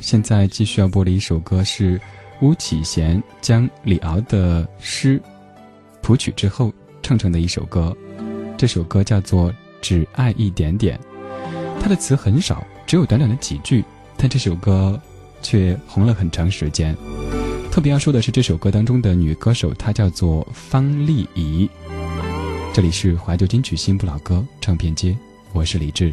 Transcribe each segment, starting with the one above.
现在继续要播的一首歌是巫启贤将李敖的诗谱曲之后唱成的一首歌。这首歌叫做《只爱一点点》，它的词很少，只有短短的几句，但这首歌却红了很长时间。特别要说的是，这首歌当中的女歌手她叫做方丽仪。这里是怀旧金曲新不老歌唱片街，我是李志。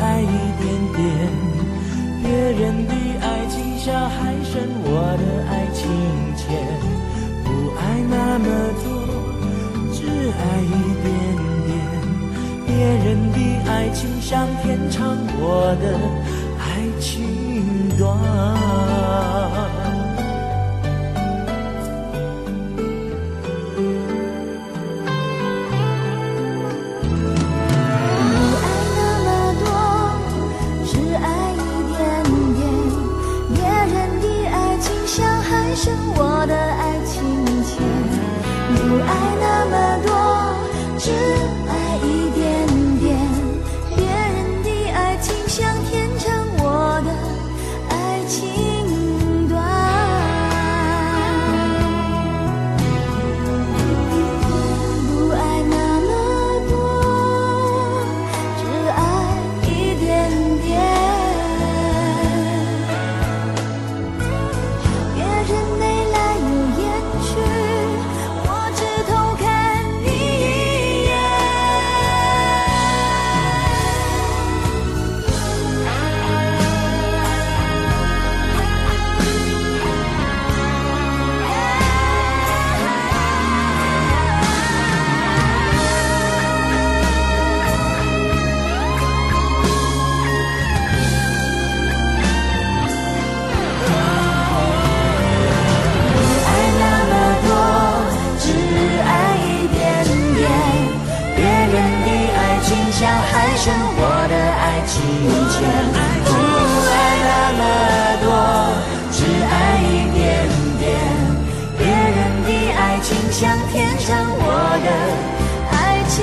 爱一点点。别人的爱情像海深，我的爱情浅。不爱那么多，只爱一点点。别人的爱情像天长，我的爱情短。我的爱情线，不爱那么多，只爱。爱不爱那么多只爱一点点别人的爱情像天生我的爱情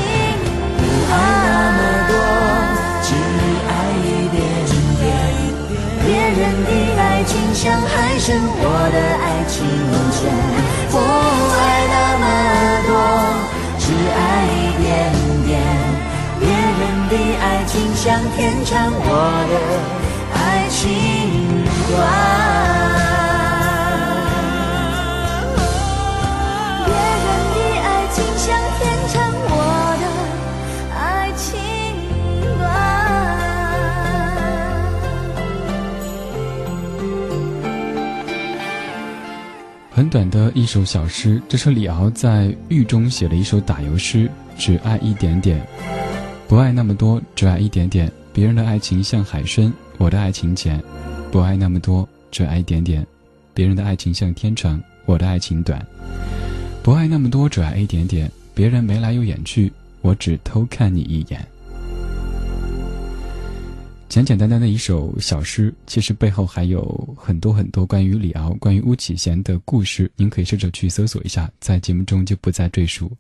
不爱那么多只爱一点点别人的爱情像海深我的爱情无限爱情像天长，我的爱情短。很短的一首小诗，这是李敖在狱中写的一首打油诗，只爱一点点，不爱那么多，只爱一点点。别人的爱情像海深，我的爱情浅，不爱那么多，只爱一点点。别人的爱情像天长，我的爱情短，不爱那么多，只爱一点点。别人眉来又眼去，我只偷看你一眼。简简单单的一首小诗，其实背后还有很多很多关于李敖、关于巫启贤的故事。您可以试着去搜索一下，在节目中就不再赘述。